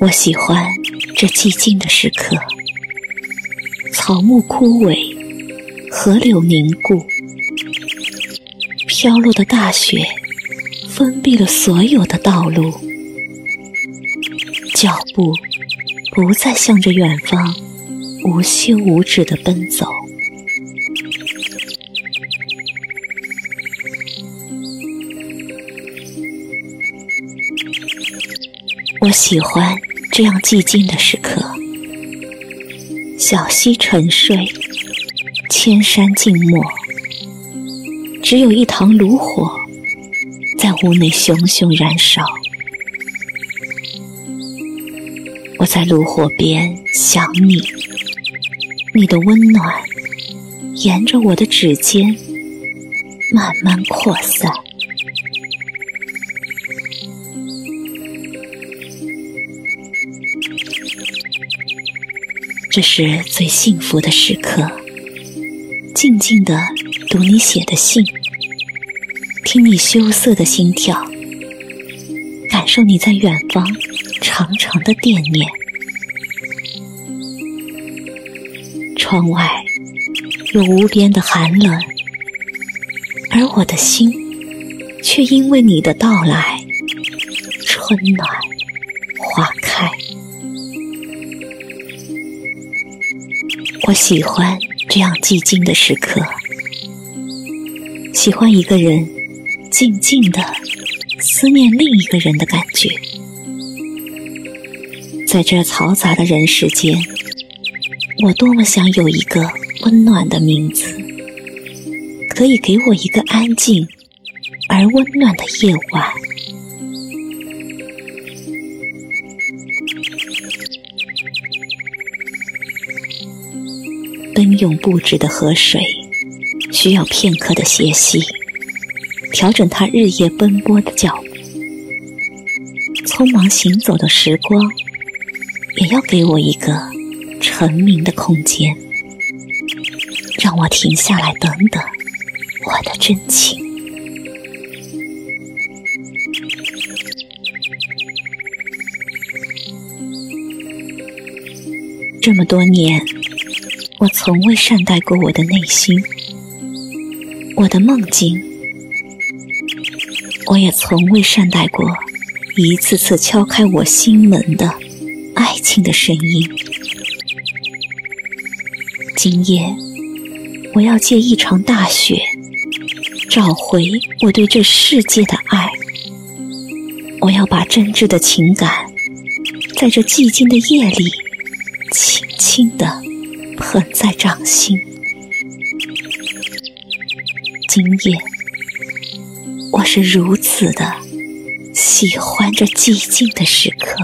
我喜欢这寂静的时刻，草木枯萎，河流凝固，飘落的大雪封闭了所有的道路。脚步不再向着远方。无休无止的奔走。我喜欢这样寂静的时刻，小溪沉睡，千山静默，只有一堂炉火在屋内熊熊燃烧。我在炉火边想你，你的温暖沿着我的指尖慢慢扩散。这是最幸福的时刻，静静的读你写的信，听你羞涩的心跳，感受你在远方长长的惦念。窗外有无边的寒冷，而我的心却因为你的到来，春暖花开。我喜欢这样寂静的时刻，喜欢一个人静静的思念另一个人的感觉。在这嘈杂的人世间，我多么想有一个温暖的名字，可以给我一个安静而温暖的夜晚。奔涌不止的河水，需要片刻的歇息，调整它日夜奔波的脚步。匆忙行走的时光，也要给我一个成名的空间，让我停下来等等我的真情。这么多年。我从未善待过我的内心，我的梦境，我也从未善待过一次次敲开我心门的爱情的声音。今夜，我要借一场大雪，找回我对这世界的爱。我要把真挚的情感，在这寂静的夜里，轻轻的。捧在掌心，今夜我是如此的喜欢这寂静的时刻。